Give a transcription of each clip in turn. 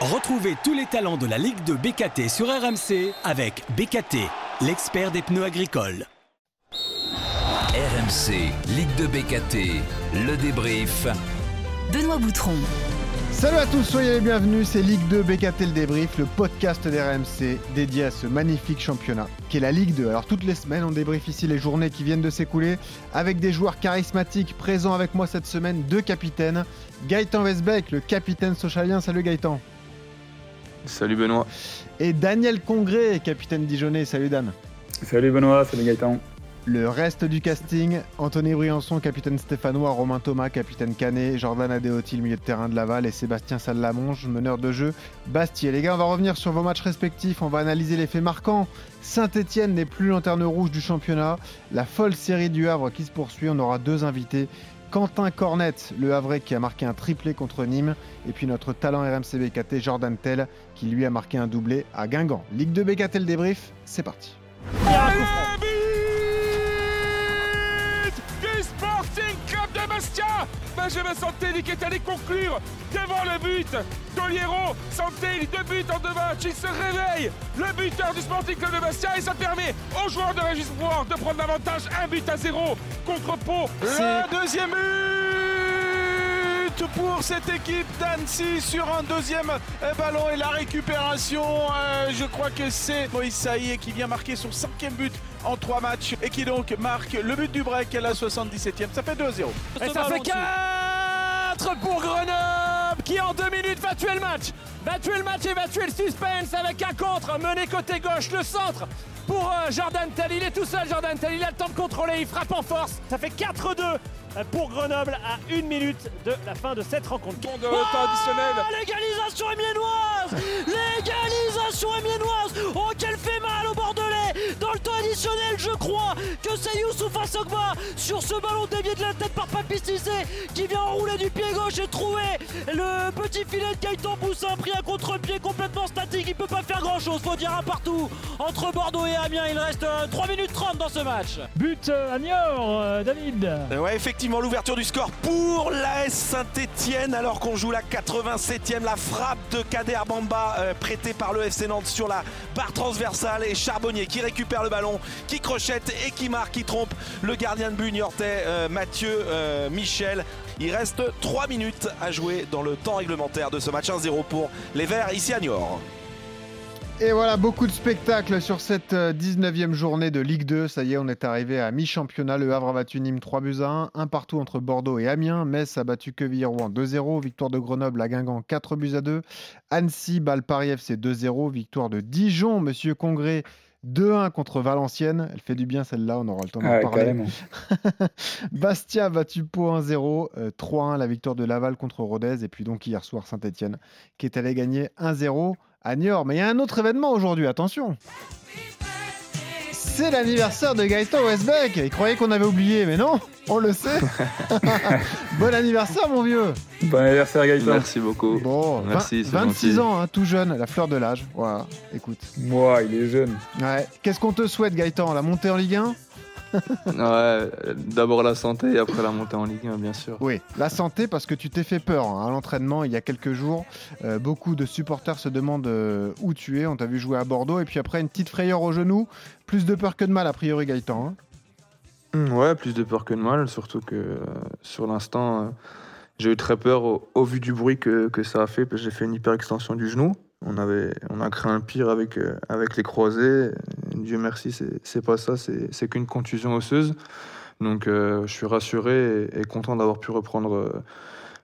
Retrouvez tous les talents de la Ligue de BKT sur RMC avec BKT, l'expert des pneus agricoles. RMC, Ligue de BKT, le débrief. Benoît Boutron. Salut à tous, soyez les bienvenus, c'est Ligue 2 BKT le débrief, le podcast d'RMC dédié à ce magnifique championnat qui est la Ligue 2. Alors toutes les semaines, on débrief ici les journées qui viennent de s'écouler avec des joueurs charismatiques présents avec moi cette semaine, deux capitaines. Gaëtan Westbeck, le capitaine socialien, salut Gaëtan. Salut Benoît. Et Daniel Congré, capitaine Dijonais, salut Dan. Salut Benoît, salut Gaëtan. Le reste du casting, Anthony Briançon, capitaine stéphanois, Romain Thomas, capitaine Canet, Jordan Adeoti, milieu de terrain de Laval et Sébastien Salamonge, meneur de jeu Bastier. Les gars, on va revenir sur vos matchs respectifs, on va analyser les faits marquants. Saint-Etienne n'est plus lanterne rouge du championnat. La folle série du Havre qui se poursuit, on aura deux invités. Quentin Cornette, le Havre qui a marqué un triplé contre Nîmes, et puis notre talent RMC BKT Jordan Tell qui lui a marqué un doublé à Guingamp. Ligue 2 BKT le débrief, c'est parti. Benjamin Santelli qui est allé conclure devant le but d'Oliero. Santelli, deux buts en deux matchs, il se réveille, le buteur du Sporting Club de Bastia et ça permet aux joueurs de Régis Brouard de prendre l'avantage, un but à zéro contre Pau. Le deuxième but pour cette équipe d'Annecy sur un deuxième euh, ballon et la récupération. euh, je crois que c'est Moïse Saïe qui vient marquer son cinquième but en trois matchs et qui donc marque le but du break à la 77e. Ça fait 2-0. Et ça fait 4 pour Grenoble qui en deux minutes va tuer le match. Va tuer le match et va tuer le suspense avec un contre mené côté gauche, le centre pour euh, Jordan Tell. Il est tout seul Jordan Tell, il a le temps de contrôler, il frappe en force. Ça fait 4-2 euh, pour Grenoble à une minute de la fin de cette rencontre. Bon de temps additionnel. Oh, l'égalisation amiénoise L'égalisation amiénoise Oh, qu'elle fait mal au Bordelais Dans le temps additionnel, je crois que c'est Youssouf Assogba sur ce ballon dévié de la tête par Papi Cissé qui vient enrouler du pied gauche et trouver le petit filet de Gaëtan Boussin pris à contre-pied complètement statique. Il peut pas faire grand-chose, faut dire un partout. Entre Bordeaux et Amiens, il reste euh, 3 minutes 30 dans ce match. But euh, à Niort, euh, David. Euh, Ouais, effectivement, l'ouverture du score pour l'AS Saint-Etienne alors qu'on joue la 87e. La frappe de Kader Bamba euh, prêtée par le FC Nantes sur la barre transversale et Charbonnier qui récupère le ballon, qui crochette et qui marque, qui trompe le gardien de but niortais euh, Mathieu euh, Michel. Il reste 3 minutes à jouer dans le temps réglementaire de ce match 1-0 pour les Verts ici à Niort. Et voilà, beaucoup de spectacles sur cette euh, 19e journée de Ligue 2. Ça y est, on est arrivé à mi-championnat. Le Havre a battu Nîmes 3 buts à 1. Un partout entre Bordeaux et Amiens. Metz a battu Quevilly-Rouen 2-0. Victoire de Grenoble à Guingamp 4 buts à 2. Annecy bat le Paris FC 2-0. Victoire de Dijon, Monsieur Congré 2-1 contre Valenciennes. Elle fait du bien celle-là, on aura le temps d'en Ah parler. Bastia battu Pau 1-0, euh, 3-1 la victoire de Laval contre Rodez et puis donc hier soir Saint-Etienne qui est allé gagner 1-0 à Niort. Mais il y a un autre événement aujourd'hui, attention C'est l'anniversaire de Gaëtan Westbeck Il croyait qu'on avait oublié, mais non, on le sait Bon anniversaire mon vieux Bon anniversaire Gaëtan. Merci beaucoup. Bon, Merci, vingt- c'est 26 gentil. ans, hein, tout jeune, la fleur de l'âge. Voilà, écoute. Moi, il est jeune. Ouais. Qu'est-ce qu'on te souhaite Gaëtan? La montée en Ligue 1 Ouais, d'abord la santé et après la montée en Ligue 1, bien sûr. Oui, la santé parce que tu t'es fait peur hein, à l'entraînement il y a quelques jours. Euh, beaucoup de supporters se demandent euh, où tu es. On t'a vu jouer à Bordeaux et puis après une petite frayeur au genou. Plus de peur que de mal a priori Gaëtan. hein. Hum, Ouais, plus de peur que de mal, surtout que euh, sur l'instant, euh, j'ai eu très peur au, au vu du bruit que, que ça a fait, parce que j'ai fait une hyperextension du genou. On, avait, on a créé un pire avec, euh, avec les croisés. Dieu merci, c'est pas ça, c'est qu'une contusion osseuse. Donc euh, je suis rassuré et, et content d'avoir pu reprendre euh,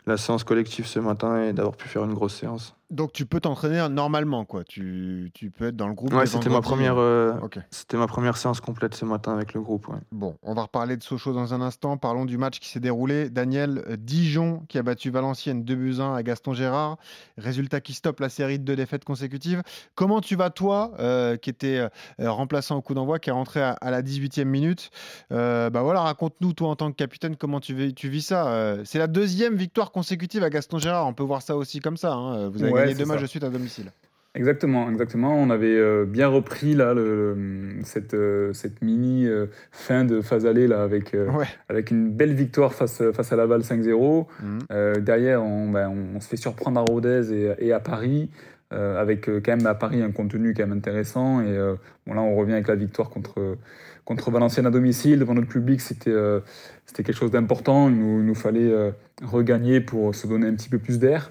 la séance collective ce matin et d'avoir pu faire une grosse séance. Donc tu peux t'entraîner normalement quoi. Tu, tu peux être dans le groupe. Ouais, c'était ma première, euh, Ok. c'était ma première séance complète ce matin avec le groupe. ouais. Bon, on va reparler de Sochaux dans un instant. Parlons du match qui s'est déroulé. Daniel, euh, Dijon qui a battu Valenciennes 2 buts 1 à Gaston Gérard. Résultat qui stoppe la série de deux défaites consécutives. Comment tu vas toi, euh, qui était euh, remplaçant au coup d'envoi, qui est rentré à, à la 18e minute? Euh, Bah voilà, raconte-nous toi en tant que capitaine comment tu, vis- tu vis ça. Euh, C'est la deuxième victoire consécutive à Gaston Gérard. On peut voir ça aussi comme ça. hein. Vous avez Ouais, deux matchs de suite à domicile. Exactement, exactement. On avait euh, bien repris là, le, le- cette, euh, cette mini euh, fin de phase allée là, avec, euh, Ouais. avec une belle victoire face, face à Laval 5-0. Mhm. Euh, derrière, on, ben, on- on se fait surprendre à Rodez et, et à Paris, euh, avec euh, quand même à Paris un contenu quand même intéressant. Et euh, bon, là, on revient avec la victoire contre, contre Valenciennes à domicile. Devant notre public, c'était euh, c'était quelque chose d'important. Il nous, il nous fallait euh, regagner pour se donner un petit peu plus d'air.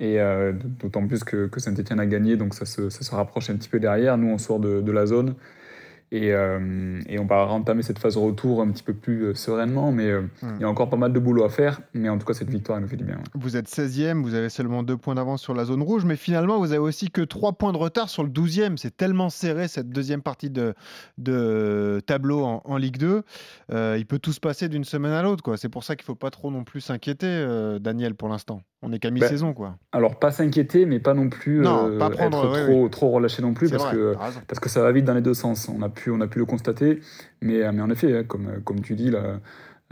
Et euh, d'autant plus que, Saint-Etienne a gagné, donc ça se, rapproche un petit peu derrière. Nous, on sort de la zone. Et, euh, et on va entamer cette phase retour un petit peu plus euh, sereinement, mais euh, Mm. il y a encore pas mal de boulot à faire. Mais en tout cas, cette victoire, elle nous fait du bien. ouais. Vous êtes 16e, vous avez seulement deux points d'avance sur la zone rouge, mais finalement, vous avez aussi que trois points de retard sur le 12e. C'est tellement serré cette deuxième partie de, de tableau en, en Ligue 2. Euh, il peut tout se passer d'une semaine à l'autre. C'est pour ça qu'il ne faut pas trop non plus s'inquiéter, Daniel, pour l'instant. On est qu'à mi-saison. quoi. Alors, pas s'inquiéter, mais pas non plus Non, pas prendre, être oui, trop, trop relâché non plus, parce vrai, que, parce que ça va vite dans les deux sens. On a on a pu le constater, mais, euh, en effet, hein, comme, comme tu dis,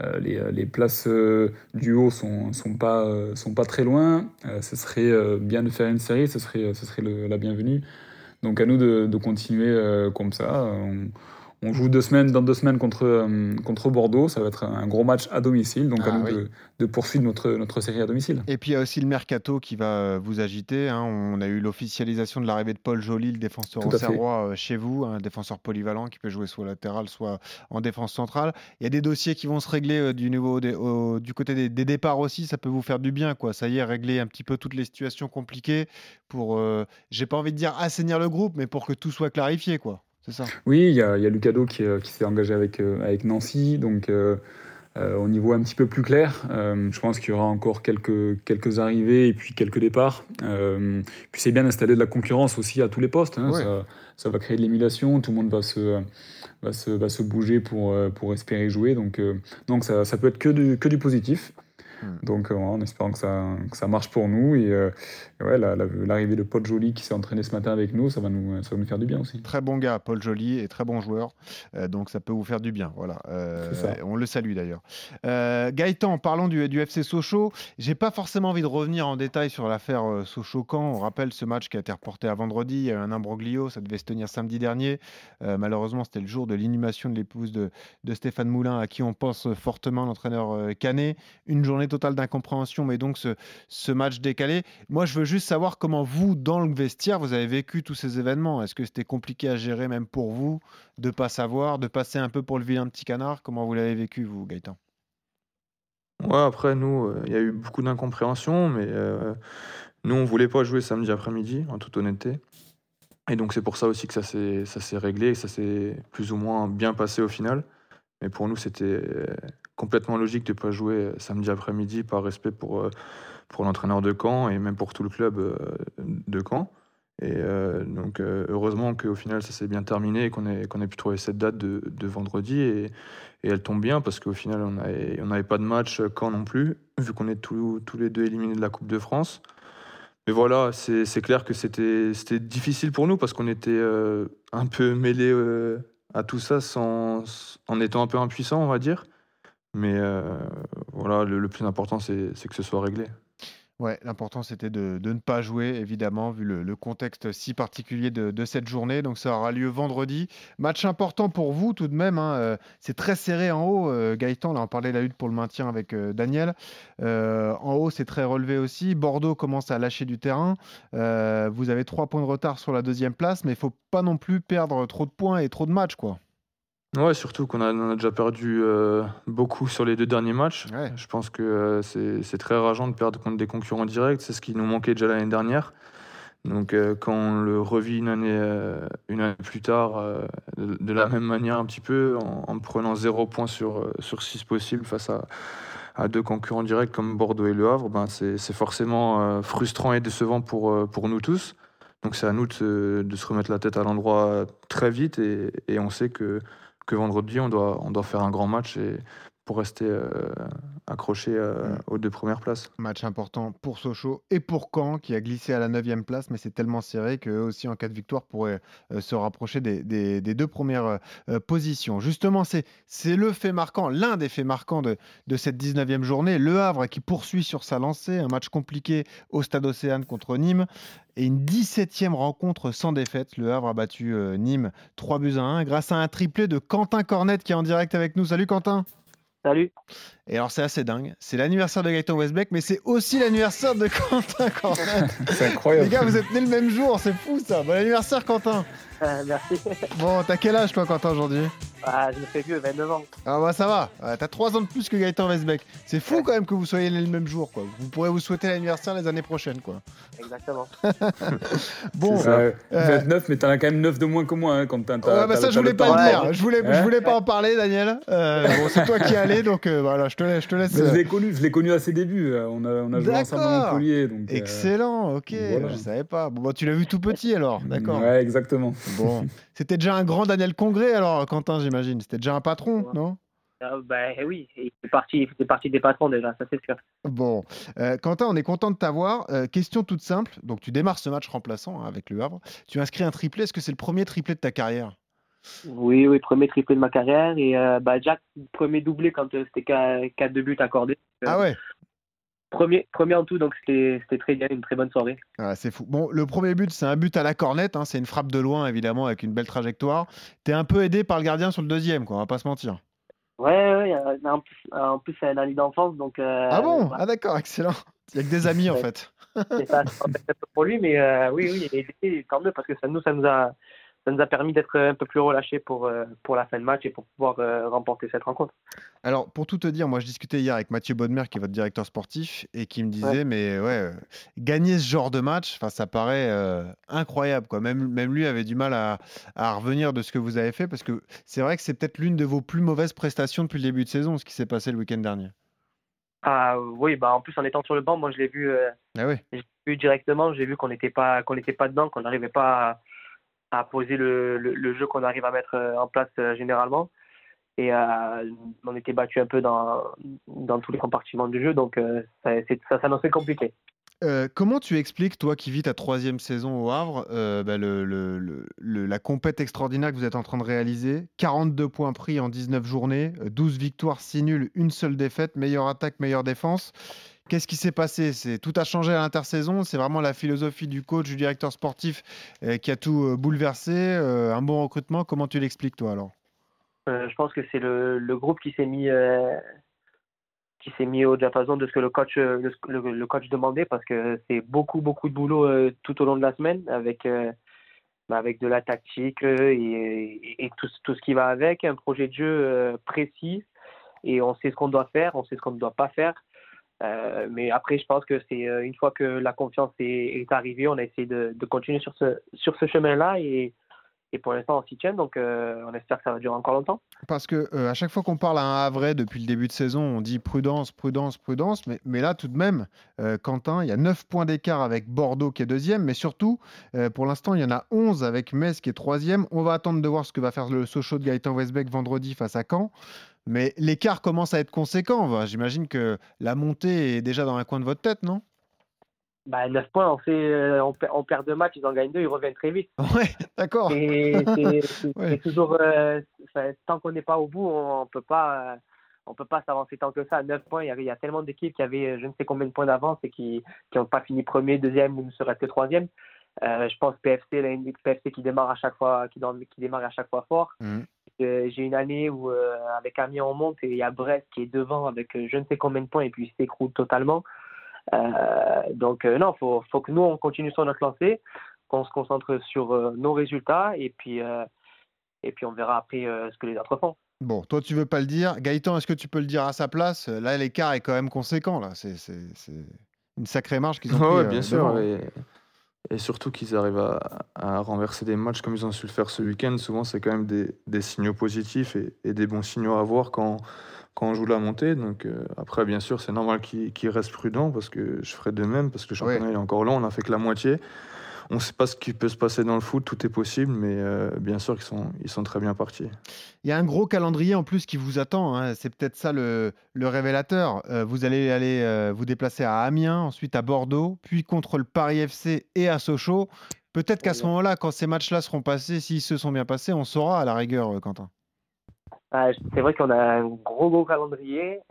euh, les, places euh, du haut sont, sont, pas, euh, très loin. Euh, ce serait euh, bien de faire une série, ce serait, la bienvenue. Donc à nous de, continuer euh, comme ça. On joue deux semaines, dans deux semaines contre, euh, contre Bordeaux. Ça va être un gros match à domicile. Donc Ah à nous oui. de, de poursuivre notre, notre série à domicile. Et puis il y a aussi le mercato qui va euh, vous agiter. hein. On a eu l'officialisation de l'arrivée de Paul Joly, le défenseur auxerrois, euh, chez vous, un défenseur polyvalent qui peut jouer soit latéral, soit en défense centrale. Il y a des dossiers qui vont se régler du, niveau des- au- du côté des, des départs aussi. Ça peut vous faire du bien. quoi. Ça y est, régler un petit peu toutes les situations compliquées pour, euh, j'ai pas envie de dire assainir le groupe, mais pour que tout soit clarifié. quoi. Ça. Oui, il y a, y a Lucado qui, euh, qui s'est engagé avec, euh, avec Nancy, donc euh, euh, au niveau un petit peu plus clair. Je pense qu'il y aura encore quelques, quelques arrivées et puis quelques départs. Puis c'est bien d'installer de la concurrence aussi à tous les postes. hein. Ouais. Ça, ça va créer de l'émulation, tout le monde va se, va se, va se bouger pour, pour espérer jouer. Donc, donc ça, ça peut être que du, que du positif. Hmm. Donc euh, en espérant que ça, que ça marche pour nous. Et, euh, et ouais, la- la- l'arrivée de Paul Joly qui s'est entraîné ce matin avec nous, ça va nous, ça va nous faire du bien aussi. Très bon gars, Paul Joly, et très bon joueur. Euh, donc ça peut vous faire du bien. Voilà. Ça. on le salue d'ailleurs. Gaëtan, parlons du, du FC Sochaux. J'ai pas forcément envie de revenir en détail sur l'affaire Sochaux-Camp. On rappelle ce match qui a été reporté à vendredi. Il y a eu un imbroglio. Ça devait se tenir samedi dernier. Malheureusement, c'était le jour de l'inhumation de l'épouse de, de Stéphane Moulin, à qui on pense fortement, l'entraîneur Canet. Une journée totale d'incompréhension, mais donc ce, match décalé. Moi, je veux juste savoir comment vous, dans le vestiaire, vous avez vécu tous ces événements. Est-ce que c'était compliqué à gérer, même pour vous, de pas savoir, de passer un peu pour le vilain petit canard? Comment vous l'avez vécu, vous, Gaëtan? Ouais, après, nous, euh, il y a eu beaucoup d'incompréhension, mais euh, nous, on voulait pas jouer samedi après-midi, en toute honnêteté. Et donc, c'est pour ça aussi que ça s'est réglé, que ça s'est plus ou moins bien passé au final. Mais pour nous, c'était euh, complètement logique de ne pas jouer euh, samedi après-midi par respect pour, euh, pour l'entraîneur de Caen et même pour tout le club de Caen. Et donc, heureusement qu'au final, ça s'est bien terminé et qu'on ait, ait pu trouver cette date de, vendredi. Et, elle tombe bien parce qu'au final, on n'avait on pas de match Caen non plus, vu qu'on est tous les deux éliminés de la Coupe de France. Mais voilà, c'est clair que c'était difficile pour nous parce qu'on était un peu mêlés à tout ça sans, en étant un peu impuissants, on va dire. Mais euh, voilà, le, plus important, c'est que ce soit réglé. Ouais, l'important c'était de, ne pas jouer, évidemment, vu le, contexte si particulier de, cette journée. Donc ça aura lieu vendredi. Match important pour vous tout de même. hein, euh, C'est très serré en haut. euh, Gaëtan, là on parlait de la lutte pour le maintien avec euh, Daniel. En haut, c'est très relevé aussi. Bordeaux commence à lâcher du terrain. Vous avez trois points de retard sur la deuxième place, mais il faut pas non plus perdre trop de points et trop de matchs, quoi. Ouais, surtout qu'on a, on a déjà perdu euh, beaucoup sur les deux derniers matchs. Ouais. Je pense que euh, c'est c'est très rageant de perdre contre des concurrents directs. C'est ce qui nous manquait déjà l'année dernière. Donc euh, quand on le revit une année, une année plus tard, de, de la même manière un petit peu, en, en prenant zéro point sur, sur six possibles face à, à deux concurrents directs comme Bordeaux et Le Havre, ben c'est c'est forcément frustrant et décevant pour, pour nous tous. Donc c'est à nous de, se- de se remettre la tête à l'endroit très vite et, et on sait que, que vendredi on doit, faire un grand match et pour rester euh, accroché euh, Mm. aux deux premières places. Match important pour Sochaux et pour Caen qui a glissé à la 9 place, mais c'est tellement serré qu'eux aussi, en cas de victoire, pourraient euh, se rapprocher des, des- des deux premières positions. Justement, c'est le fait marquant, l'un des faits marquants de, de cette 19e journée. Le Havre qui poursuit sur sa lancée, un match compliqué au Stade Océane contre Nîmes et une 17e rencontre sans défaite. Le Havre a battu Nîmes 3 buts à 1 grâce à un triplé de Quentin Cornette qui est en direct avec nous. Salut Quentin Salut. et alors c'est assez dingue, c'est l'anniversaire de Gaëtan Westbeck, mais c'est aussi l'anniversaire de Quentin Cornette. C'est incroyable. Les gars, vous êtes nés le même jour, c'est fou ça. Bon anniversaire Quentin. Euh, merci. Bon, t'as quel âge toi Quentin aujourd'hui Ah, je me fais vieux, 29 ans. Ah bah ça va, Euh, t'as 3 ans de plus que Gaëtan Westbeck. C'est fou quand même que vous soyez nés le même jour quoi. Vous pourrez vous souhaiter l'anniversaire les années prochaines quoi. Exactement. Bon, ça, euh, 29, mais t'en as quand même 9 de moins que moi, hein, quand t'as. Ouais, bah ça, je voulais pas le dire. Je voulais, je voulais pas en parler, Daniel. Euh, bon, c'est toi qui es allé, donc euh, voilà, je te, laisse- je te laisse. Mais je euh, l'ai connu, je l'ai connu à ses débuts. euh, On a, on a joué ensemble. Montpellier. Donc, euh, Excellent, ok, voilà. je savais pas. Bon, bah, tu l'as vu tout petit alors, d'accord. Ouais, exactement. Bon, c'était déjà un grand Daniel Congrès alors, Quentin, j'imagine. C'était déjà un patron, non? Euh, bah oui, il fait partie, des patrons déjà, ça c'est sûr. Bon, Euh, Quentin, on est content de t'avoir. Euh, question toute simple. Donc, tu démarres ce match remplaçant hein, avec le Havre. Tu inscris un triplé. Est-ce que c'est le premier triplé de ta carrière? Oui, oui, premier triplé de ma carrière et euh, bah Jack, premier doublé quand euh, c'était 4 de buts accordés. Euh, Ah ouais Premier, premier en tout, donc c'était très bien, une très bonne soirée. Ah, c'est fou. Bon, le premier but, c'est un but à la cornette. hein, c'est une frappe de loin, évidemment, avec une belle trajectoire. T'es un peu aidé par le gardien sur le deuxième, quoi. On va pas se mentir. Ouais, ouais, euh, en plus, en plus c'est un ami d'enfance, donc. euh, ah bon? Ah d'accord, excellent. Il y a que des amis, en fait. c'est ça, c'est un peu pour lui, mais euh, oui, oui, et, et tant mieux parce que ça nous, ça nous a, ça nous a permis d'être un peu plus relâchés pour euh, pour la fin de match et pour pouvoir euh, remporter cette rencontre. Alors, pour tout te dire, moi, je discutais hier avec Mathieu Bodmer, qui est votre directeur sportif, et qui me disait, Ouais. mais ouais, euh, gagner ce genre de match, ça paraît euh, incroyable, quoi. Même, même lui avait du mal à, à revenir de ce que vous avez fait, parce que c'est vrai que c'est peut-être l'une de vos plus mauvaises prestations depuis le début de saison, ce qui s'est passé le week-end dernier. Ah oui, bah en plus en étant sur le banc, moi je l'ai vu, euh, Ah oui. vu directement, j'ai vu qu'on n'était pas qu'on n'était pas dedans, qu'on n'arrivait pas à, à poser le, le, jeu qu'on arrive à mettre euh, en place euh, généralement. Et euh, on était battu un peu dans, dans tous les compartiments du jeu, donc ça, ça s'annonçait compliqué. Comment tu expliques, toi qui vis ta troisième saison au Havre, bah, le, le- le- la compète extraordinaire que vous êtes en train de réaliser? 42 points pris en 19 journées, euh, 12 victoires, 6 nuls, une seule défaite, meilleure attaque, meilleure défense. Qu'est-ce qui s'est passé? Tout a changé à l'intersaison. C'est vraiment la philosophie du coach, du directeur sportif euh, qui a tout euh, bouleversé euh, Un bon recrutement. Comment tu l'expliques, toi, alors? Je pense que c'est le, groupe qui s'est mis qui s'est mis au diapason de ce que le coach le, coach demandait parce que c'est beaucoup beaucoup de boulot tout au long de la semaine avec bah, avec de la tactique et, tout, ce- qui va avec un projet de jeu précis. Et on sait ce qu'on doit faire on sait ce qu'on ne doit pas faire Euh, mais après je pense que c'est euh, une fois que la confiance est, arrivée on a essayé de, continuer sur ce sur ce chemin là et pour l'instant, on s'y tient, donc euh, on espère que ça va durer encore longtemps. Parce que à chaque fois qu'on parle à un Havrais depuis le début de saison, on dit prudence, prudence, prudence. Mais, là, tout de même, Quentin, il y a 9 points d'écart avec Bordeaux qui est deuxième. Mais surtout, pour l'instant, il y en a 11 avec Metz qui est troisième. On va attendre de voir ce que va faire le Sochaux de Gaëtan Westbeck vendredi face à Caen. Mais l'écart commence à être conséquent. J'imagine que la montée est déjà dans un coin de votre tête, non? Bah, 9 points, on, fait, euh, on, perd, on perd deux matchs, ils en gagnent deux, ils reviennent très vite. Ouais, d'accord. Et c'est- toujours. euh, tant qu'on n'est pas au bout, on ne peut pas. euh, on peut pas s'avancer tant que ça. 9 points, il y, avait, il y a tellement d'équipes qui avaient je ne sais combien de points d'avance et qui n'ont pas fini premier, deuxième ou ne serait-ce que troisième. Je pense PFC, une PFC qui démarre à chaque fois, qui, qui démarre à chaque fois fort. Mhm. J'ai une année où euh, avec Amiens on monte et il y a Brest qui est devant avec euh, je ne sais combien de points et puis il s'écroule totalement. Euh, donc euh, non, faut faut que nous on continue sur notre lancée, qu'on se concentre sur euh, nos résultats et puis euh, et puis on verra après euh, ce que les autres font. Bon, toi, tu veux pas le dire. Gaëtan, est-ce que tu peux le dire à sa place? Là, l'écart est quand même conséquent. Là, c'est une sacrée marge qu'ils ont Ouais, pris, ouais, euh, bien sûr. Et, et surtout qu'ils arrivent à, à renverser des matchs comme ils ont su le faire ce week-end. Souvent, c'est quand même des, des signaux positifs et, et des bons signaux à voir quand, quand on joue la montée. Donc, euh, après, bien sûr, c'est normal qu'ils restent prudents parce que je ferai de même parce que le championnat Ouais. est encore long. On n'a fait que la moitié. On ne sait pas ce qui peut se passer dans le foot, tout est possible, mais euh, bien sûr qu'ils sont, ils sont très bien partis. Il y a un gros calendrier en plus qui vous attend, hein. c'est peut-être ça le, le révélateur. Euh, vous allez aller euh, vous déplacer à Amiens, ensuite à Bordeaux, puis contre le Paris FC et à Sochaux. Peut-être qu'à ce moment-là, quand ces matchs-là seront passés, s'ils se sont bien passés, on saura à la rigueur, Quentin. Ah, c'est vrai qu'on a un gros gros calendrier.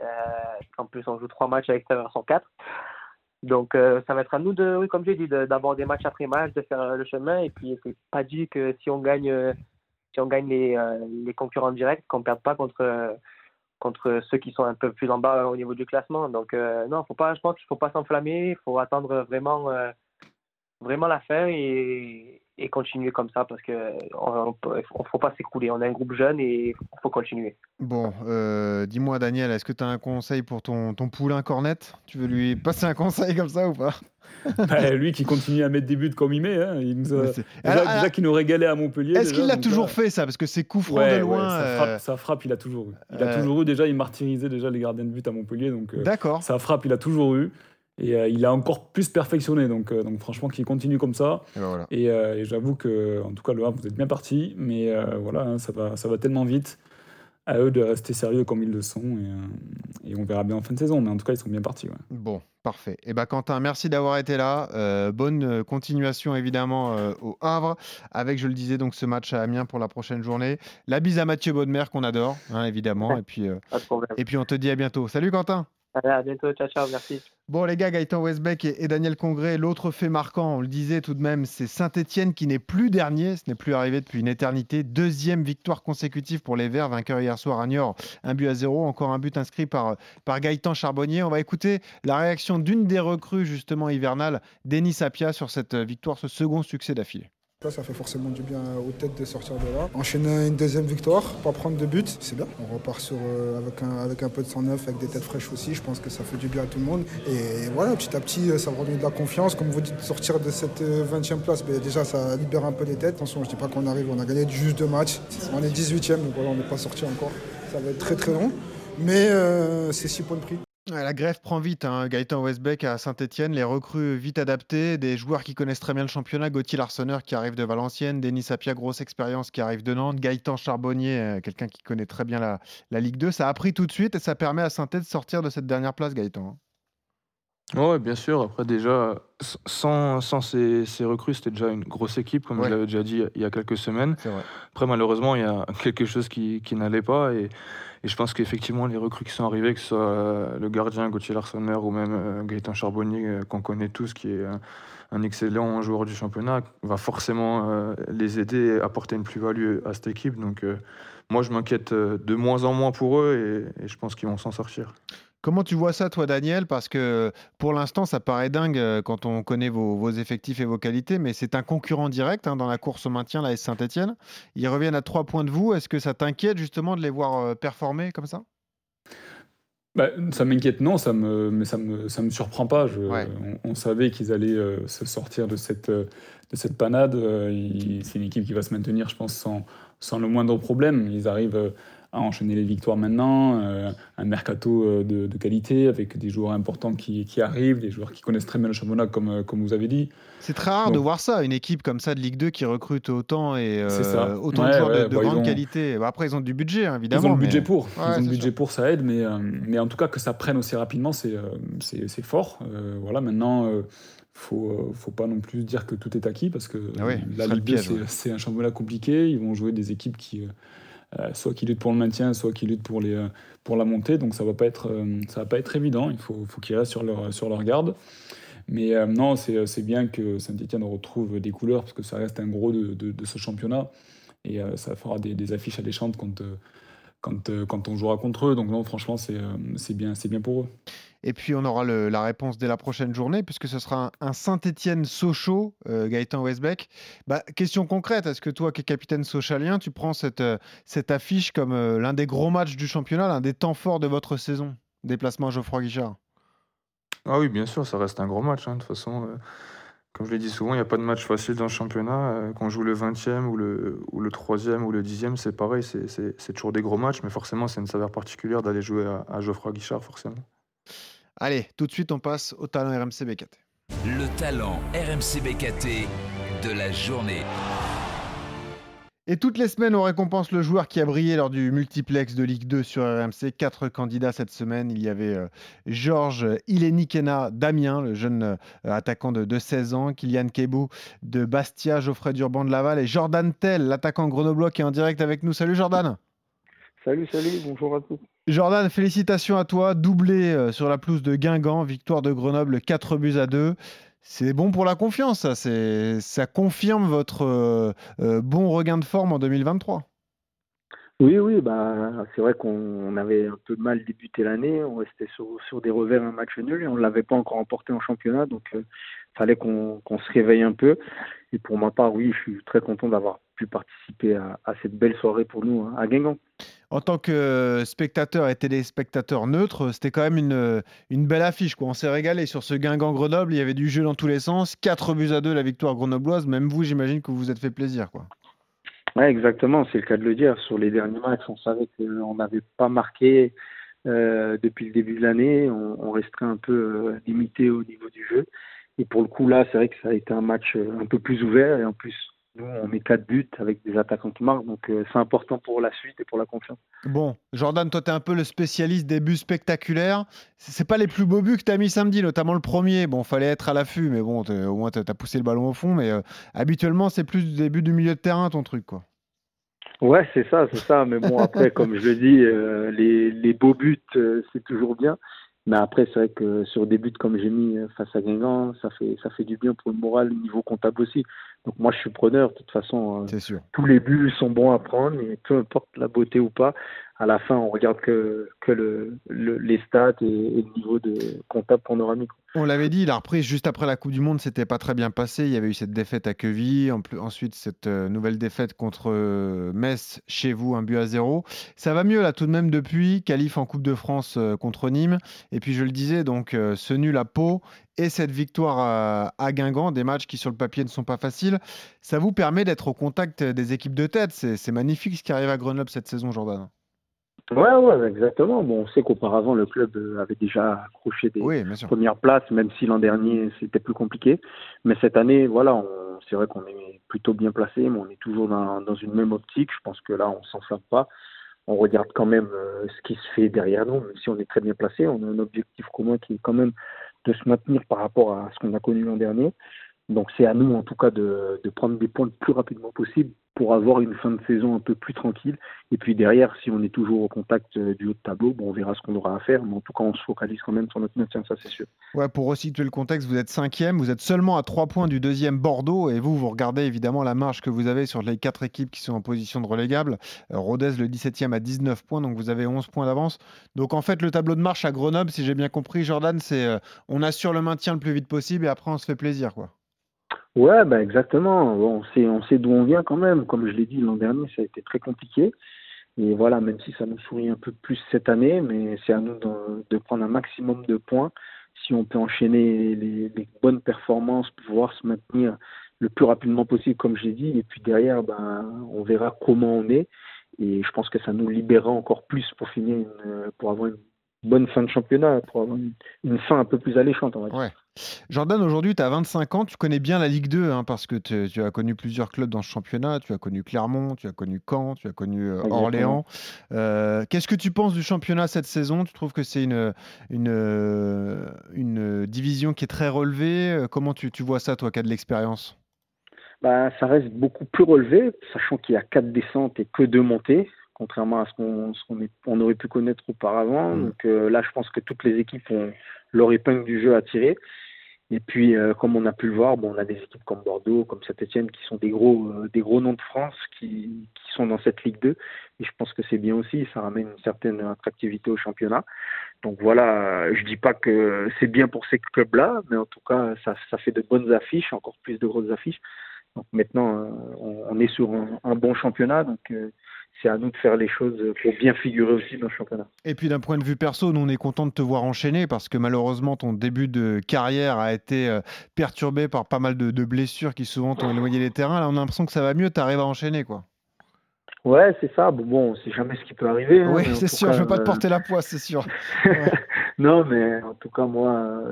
en plus, on joue trois matchs à l'extérieur quatre. Donc, euh, ça va être à nous de, oui, comme j'ai dit, d'avoir des matchs après match, de faire euh, le chemin. Et puis, c'est pas dit que si on gagne, euh, si on gagne les, les concurrents directs, qu'on perde pas contre, contre ceux qui sont un peu plus en bas au niveau du classement. Donc, non, faut pas, je pense qu'il faut pas s'enflammer. Il faut attendre vraiment, vraiment la fin et, et continuer comme ça parce que on, faut pas s'écouler. On est un groupe jeune et il faut continuer. Bon, euh, dis-moi Daniel, est-ce que tu as un conseil pour ton, ton poulain cornette? Tu veux lui passer un conseil comme ça ou pas? Bah, lui qui continue à mettre des buts comme il met, hein. il nous a... déjà, qu'il nous régalait à Montpellier. Est-ce qu'il l'a toujours fait ça? Parce que c'est coup franc de loin. ça, frappe, il a toujours eu. Il a euh, toujours eu déjà, il martyrisait déjà les gardiens de but à Montpellier. Donc, euh, D'accord. Ça frappe, il a toujours eu. Et euh, il a encore plus perfectionné. Donc, euh, donc franchement, qu'il continue comme ça. Et, ben euh, et, j'avoue que, en tout cas, le Havre, vous êtes bien parti. Mais voilà, hein, ça, va, ça va tellement vite. À eux de rester sérieux comme ils le sont. Et, et, on verra bien en fin de saison. Mais en tout cas, ils sont bien partis. Bon, parfait. Et eh ben Quentin, merci d'avoir été là. bonne continuation, évidemment, au Havre. Avec, je le disais, donc ce match à Amiens pour la prochaine journée. La bise à Mathieu Baudemer, qu'on adore, hein, évidemment. et, puis, et puis, on te dit à bientôt. Salut, Quentin. À bientôt. Ciao, ciao. Merci. Bon, les gars, Gaëtan Westbeck et, Daniel Congré, l'autre fait marquant, on le disait tout de même, c'est Saint-Etienne qui n'est plus dernier, ce n'est plus arrivé depuis une éternité. Deuxième victoire consécutive pour les Verts, vainqueur hier soir à Niort, un but à zéro, encore un but inscrit par, par Gaëtan Charbonnier. On va écouter la réaction d'une des recrues, justement hivernales, Denis Sapia, sur cette victoire, ce second succès d'affilée. Ça fait forcément du bien aux têtes de sortir de là. Enchaîner une deuxième victoire, pas prendre de but, c'est bien. On repart sur, euh, avec, un, avec un peu de sang neuf, avec des têtes fraîches aussi. Je pense que ça fait du bien à tout le monde. Et voilà, petit à petit, ça va redonner de la confiance. Comme vous dites, sortir de cette 20e euh, place, mais déjà, ça libère un peu les têtes. Attention, je ne dis pas qu'on arrive, on a gagné juste deux matchs. On est 18e, donc voilà, on n'est pas sorti encore. Ça va être très très long. Mais euh, c'est 6 points de prix. La grève prend vite. Hein. Gaëtan Westbeck à Saint-Etienne, les recrues vite adaptées, des joueurs qui connaissent très bien le championnat. Gauthier Larsonneur qui arrive de Valenciennes, Denis Sapia, grosse expérience qui arrive de Nantes, Gaëtan Charbonnier, euh, quelqu'un qui connaît très bien la, Ligue 2. Ça a pris tout de suite et ça permet à Saint-Etienne de sortir de cette dernière place, Gaëtan. Hein. Oui, bien sûr. Après, déjà, sans, sans ces, recrues, c'était déjà une grosse équipe, comme je l'avais déjà dit il y a quelques semaines. Après, malheureusement, il y a quelque chose qui, qui n'allait pas. Et et je pense qu'effectivement, les recrues qui sont arrivées, que ce soit euh, le gardien Gauthier Larsonneur ou même euh, Gaëtan Charbonnier, euh, qu'on connaît tous, qui est un, excellent joueur du championnat, va forcément les aider et apporter une plus-value à cette équipe. Donc, moi, je m'inquiète de moins en moins pour eux et je pense qu'ils vont s'en sortir. Comment tu vois ça, toi, Daniel? Parce que pour l'instant, ça paraît dingue euh, quand on connaît vos, effectifs et vos qualités, mais c'est un concurrent direct hein, dans la course au maintien, la S Saint-Etienne. Ils reviennent à trois points de vous. Est-ce que ça t'inquiète justement de les voir euh, performer comme ça? Bah, ça m'inquiète, non, ça me, mais ça me, ça me surprend pas. on, savait qu'ils allaient euh, se sortir de cette, de cette panade. c'est une équipe qui va se maintenir, je pense, sans, sans le moindre problème. Ils arrivent à enchaîner les victoires maintenant, euh, un mercato euh, de, qualité avec des joueurs importants qui, qui, arrivent, des joueurs qui connaissent très bien le championnat, comme, euh, comme vous avez dit. C'est très rare de voir ça, une équipe comme ça de Ligue 2 qui recrute autant et autant de joueurs de, grande qualité. Bah, après, ils ont du budget, hein, évidemment. Ils ont le budget pour. ils ont le budget pour, ça aide, mais, mais en tout cas, que ça prenne aussi rapidement, c'est fort. voilà, maintenant faut, faut pas non plus dire que tout est acquis parce que ah la Ligue 2 c'est un championnat compliqué. Ils vont jouer des équipes qui, soit qui luttent pour le maintien, soit qui luttent pour, les, euh, pour la montée. Donc ça ne va, pas être, euh, va pas être évident. Il faut, faut qu'ils restent sur leur, sur leur garde. Mais non, c'est bien que Saint-Etienne retrouve des couleurs parce que ça reste un gros de, de, ce championnat. Et ça fera des, des affiches alléchantes quand, quand, quand on jouera contre eux. Donc non, franchement, c'est bien, bien pour eux. Et puis on aura la réponse dès la prochaine journée, puisque ce sera un, Saint-Étienne-Sochaux, euh, Gaëtan Westbeck. Bah, question concrète, est-ce que toi, qui es capitaine sochalien, tu prends cette, euh, cette affiche comme euh, l'un des gros matchs du championnat, l'un des temps forts de votre saison? Déplacement Geoffroy Guichard Ah oui, bien sûr, ça reste un gros match. Hein. De toute façon, comme je l'ai dit souvent, il n'y a pas de match facile dans le championnat. Qu'on joue le 20e ou le, ou le 3e ou le 10e, c'est pareil, c'est toujours des gros matchs, mais forcément, c'est une saveur particulière d'aller jouer à, à Geoffroy Guichard, forcément. Allez, tout de suite, on passe au talent RMC BKT. Le talent RMC BKT de la journée. Et toutes les semaines, on récompense le joueur qui a brillé lors du multiplex de Ligue 2 sur RMC. Quatre candidats cette semaine. Il y avait euh, Georges Ilenikena Damien, le jeune euh, attaquant de, 16 ans, Kylian Kebou de Bastia, Geoffrey Durban de Laval et Jordan Tell, l'attaquant grenoblois qui est en direct avec nous. Salut Jordan. Salut, salut, bonjour à tous. Jordan, félicitations à toi. Doublé euh, sur la pelouse de Guingamp, victoire de Grenoble, 4 buts à 2. C'est bon pour la confiance, ça. ça confirme votre euh, euh, bon regain de forme en 2023. Oui, oui, bah, c'est vrai qu'on avait un peu mal débuté l'année. On restait sur, des revers un match nul et on ne l'avait pas encore emporté en championnat. Donc, il fallait qu'on se réveille un peu. Et pour ma part, oui, je suis très content d'avoir pu participer à, cette belle soirée pour nous hein, à Guingamp. En tant que spectateur et téléspectateur neutre, c'était quand même une, une belle affiche. Quoi. On s'est régalé sur ce Guingamp-Grenoble. Il y avait du jeu dans tous les sens. 4 buts à 2 la victoire grenobloise. Même vous, j'imagine que vous vous êtes fait plaisir. Quoi. Ouais, exactement. C'est le cas de le dire. Sur les derniers matchs, on savait qu'on n'avait pas marqué euh, depuis le début de l'année. On, on, resterait un peu euh, limité au niveau du jeu. Et pour le coup, là, c'est vrai que ça a été un match euh, un peu plus ouvert. Et en plus, nous, on met quatre buts avec des attaquants qui marquent, donc euh, c'est important pour la suite et pour la confiance. Bon, Jordan, toi, tu es un peu le spécialiste des buts spectaculaires. C'est pas les plus beaux buts que tu as mis samedi, notamment le premier. Bon, fallait être à l'affût, mais bon, au moins, tu as poussé le ballon au fond. Mais euh, habituellement, c'est plus des buts du milieu de terrain, ton truc, quoi. Ouais, c'est ça, c'est ça. Mais bon, après, comme je le dis, euh, les, les, beaux buts, c'est toujours bien. Mais après, c'est vrai que sur des buts comme j'ai mis face à Guingamp, ça fait, ça fait du bien pour le moral, au niveau comptable aussi. Donc moi, je suis preneur. De toute façon, euh, sûr. tous les buts sont bons à prendre, et peu importe la beauté ou pas. À la fin, on regarde que, le, les stats et, le niveau de comptable panoramique. On l'avait dit, la reprise juste après la Coupe du Monde, c'était pas très bien passé. Il y avait eu cette défaite à Queville, ensuite cette euh, nouvelle défaite contre euh, Metz chez vous, un but à zéro. Ça va mieux là tout de même depuis, qualif en Coupe de France contre Nîmes. Et puis je le disais, donc ce nul à Pau et cette victoire à, Guingamp, des matchs qui sur le papier ne sont pas faciles, ça vous permet d'être au contact des équipes de tête. C'est magnifique ce qui arrive à Grenoble cette saison, Jordan. Ouais, ouais, exactement. Bon, on sait qu'auparavant, le club avait déjà accroché des premières places, même si l'an dernier, c'était plus compliqué. Mais cette année, voilà, c'est vrai qu'on est plutôt bien placé, mais on est toujours dans, une même optique. Je pense que là, on s'en sort pas. On regarde quand même euh, ce qui se fait derrière nous, même si on est très bien placé. On a un objectif commun qui est quand même de se maintenir par rapport à ce qu'on a connu l'an dernier. Donc c'est à nous en tout cas de, prendre des points le plus rapidement possible pour avoir une fin de saison un peu plus tranquille. Et puis derrière, si on est toujours au contact euh, du haut de tableau, bon, on verra ce qu'on aura à faire. Mais en tout cas, on se focalise quand même sur notre maintien, ça c'est sûr. Ouais, pour resituer le contexte, vous êtes cinquième, vous êtes seulement à trois points du deuxième Bordeaux. Et vous, vous regardez évidemment la marge que vous avez sur les quatre équipes qui sont en position de relégable. Euh, Rodez, le 17e, à 19 points, donc vous avez 11 points d'avance. Donc en fait, le tableau de marche à Grenoble, si j'ai bien compris, Jordan, c'est euh, on assure le maintien le plus vite possible et après on se fait plaisir. quoi. Ouais, bah exactement. on sait, on sait d'où on vient quand même. Comme je l'ai dit l'an dernier, ça a été très compliqué. Et voilà, même si ça nous sourit un peu plus cette année, mais c'est à nous de, prendre un maximum de points. Si on peut enchaîner les, bonnes performances, pouvoir se maintenir le plus rapidement possible, comme je l'ai dit. Et puis derrière, ben, on verra comment on est. Et je pense que ça nous libérera encore plus pour finir, pour avoir une bonne fin de championnat, pour avoir une, fin un peu plus alléchante, on va dire. Jordan, aujourd'hui, tu as 25 ans, tu connais bien la Ligue 2 hein, parce que tu as connu plusieurs clubs dans ce championnat. Tu as connu Clermont, tu as connu Caen, tu as connu euh, Orléans. Euh, qu'est-ce que tu penses du championnat cette saison? Tu trouves que c'est une, une, euh, une, division qui est très relevée? Comment tu, tu vois ça, toi, qui as de l'expérience? Bah, Ça reste beaucoup plus relevé, sachant qu'il y a quatre descentes et que deux montées contrairement à ce qu'on on aurait pu connaître auparavant. Mmh. Donc là, je pense que toutes les équipes ont leur épingle du jeu à tirer. Et puis, euh, comme on a pu le voir, bon, on a des équipes comme Bordeaux, comme Saint-Etienne, qui sont des gros, euh, des gros noms de France qui, qui, sont dans cette Ligue 2. Et je pense que c'est bien aussi, ça ramène une certaine attractivité au championnat. Donc voilà, je dis pas que c'est bien pour ces clubs-là, mais en tout cas, ça, ça, fait de bonnes affiches, encore plus de grosses affiches. Donc maintenant, euh, on, on, est sur un, un bon championnat. Donc c'est à nous de faire les choses pour bien figurer aussi dans le championnat. Et puis d'un point de vue perso, nous on est content de te voir enchaîner parce que malheureusement ton début de carrière a été euh, perturbé par pas mal de, blessures qui souvent t'ont éloigné des terrains. Là on a l'impression que ça va mieux, tu arrives à enchaîner quoi. Ouais, c'est ça. Bon, bon c'est jamais ce qui peut arriver. Hein, oui, c'est sûr. je veux pas te euh, porter la poisse, c'est sûr. non, mais en tout cas, moi,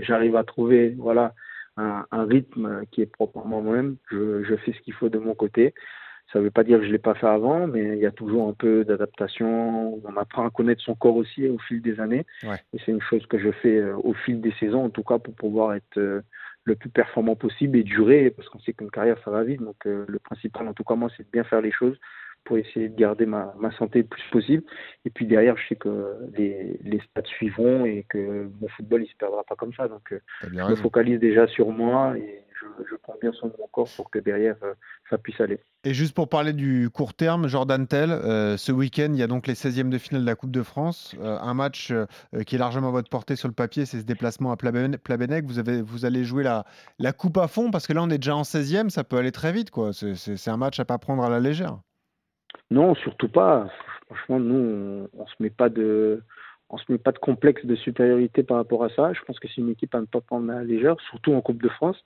j'arrive à trouver, voilà, un, rythme qui est propre à moi-même. Je, je fais ce qu'il faut de mon côté. Ça ne veut pas dire que je ne l'ai pas fait avant, mais il y a toujours un peu d'adaptation. On apprend à connaître son corps aussi au fil des années. Et c'est une chose que je fais euh, au fil des saisons, en tout cas, pour pouvoir être euh, le plus performant possible et durer, parce qu'on sait qu'une carrière, ça va vite. Donc euh, le principal, en tout cas, moi, c'est de bien faire les choses pour essayer de garder ma, ma, santé le plus possible. Et puis derrière, je sais que les, les stats suivront et que mon football, il se perdra pas comme ça. Donc je me focalise déjà sur moi et je, prends bien soin de mon corps pour que derrière, euh, ça puisse aller. Et juste pour parler du court terme, Jordan Tell, euh, ce week-end, il y a donc les 16e de finale de la Coupe de France. Euh, un match qui est largement à votre portée sur le papier, c'est ce déplacement à Plabennec. Vous, avez, vous allez jouer la, la Coupe à fond parce que là, on est déjà en 16e, ça peut aller très vite. quoi. C'est un match à pas prendre à la légère. Non, surtout pas. Franchement, nous, on, ne se met pas de on se met pas de complexe de supériorité par rapport à ça. Je pense que c'est une équipe à ne pas prendre la légère, surtout en Coupe de France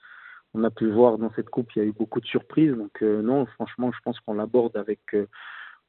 on a pu voir dans cette coupe, il y a eu beaucoup de surprises. Donc euh, non, franchement, je pense qu'on l'aborde avec euh,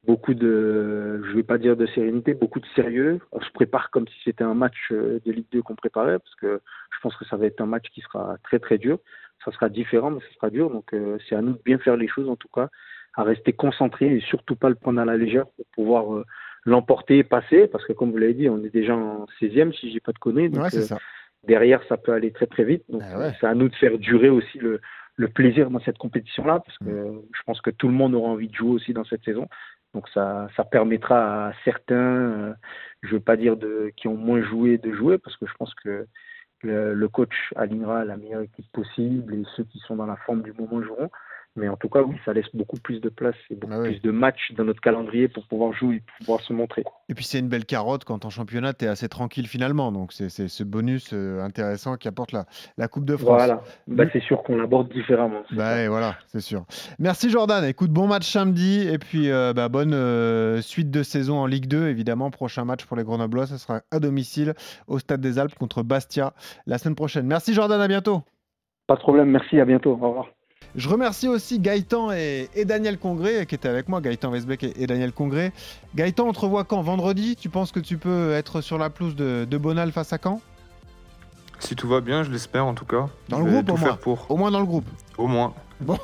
beaucoup de, je vais pas dire de sérénité, beaucoup de sérieux. On se prépare comme si c'était un match euh, de Ligue 2 qu'on préparait, parce que je pense que ça va être un match qui sera très très dur. Ça sera différent, mais ça sera dur. Donc c'est à nous de bien faire les choses en tout cas, à rester concentré et surtout pas le prendre à la légère pour pouvoir l'emporter et passer, parce que comme vous l'avez dit, on est déjà en 16e si j'ai pas de conneries. Donc, c'est ça derrière, ça peut aller très très vite. Donc, ah c'est à nous de faire durer aussi le, le plaisir dans cette compétition-là, parce que je pense que tout le monde aura envie de jouer aussi dans cette saison. Donc, ça, ça permettra à certains, euh, je ne veux pas dire de, qui ont moins joué, de jouer, parce que je pense que le, le coach alignera la meilleure équipe possible et ceux qui sont dans la forme du moment joueront. Mais en tout cas, oui, ça laisse beaucoup plus de place et beaucoup ah plus de matchs dans notre calendrier pour pouvoir jouer et pour pouvoir se montrer. Et puis c'est une belle carotte quand en championnat, tu es assez tranquille finalement. Donc c'est ce bonus euh, intéressant qui apporte la, la Coupe de France. Voilà, bah, c'est sûr qu'on l'aborde différemment. Bah, voilà, c'est sûr. Merci Jordan. Écoute, bon match samedi et puis euh, bah, bonne euh, suite de saison en Ligue 2. Évidemment, prochain match pour les Grenoblois, ce sera à domicile au Stade des Alpes contre Bastia la semaine prochaine. Merci Jordan, à bientôt. Pas de problème, merci, à bientôt. Au revoir. Je remercie aussi Gaëtan et, Daniel Congré qui étaient avec moi, Gaëtan Westbeck et, Daniel Congré. Gaëtan, on te revoit quand Vendredi? Tu penses que tu peux être sur la pelouse de, Bonal face à Caen? Si tout va bien, je l'espère en tout cas. Dans le groupe au moins. Au moins dans le groupe. Au moins.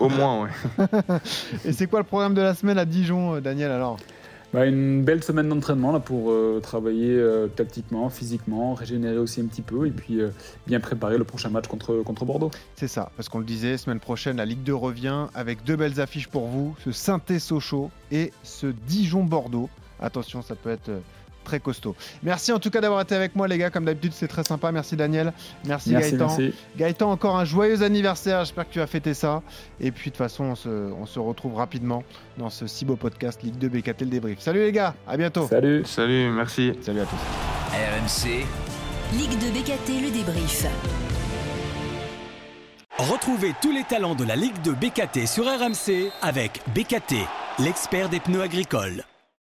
Au moins, oui. et c'est quoi le programme de la semaine à Dijon, euh, Daniel alors? Bah, une belle semaine d'entraînement pour euh, travailler euh, tactiquement, physiquement, régénérer aussi un petit peu et puis euh, bien préparer le prochain match contre, contre Bordeaux. C'est ça, parce qu'on le disait, semaine prochaine la Ligue 2 revient avec deux belles affiches pour vous, ce Saint-Sochaux et ce Dijon-Bordeaux. Attention, ça peut être très costaud. Merci en tout cas d'avoir été avec moi les gars, comme d'habitude c'est très sympa. Merci Daniel, merci, Gaëtan. Gaëtan, encore un joyeux anniversaire, j'espère que tu as fêté ça. Et puis de toute façon on se, on se retrouve rapidement dans ce si beau podcast Ligue 2 BKT le débrief. Salut les gars, à bientôt. Salut. Salut, merci. Salut à tous. RMC. Ligue 2 BKT le débrief. Retrouvez tous les talents de la Ligue 2 BKT sur RMC avec BKT, l'expert des pneus agricoles.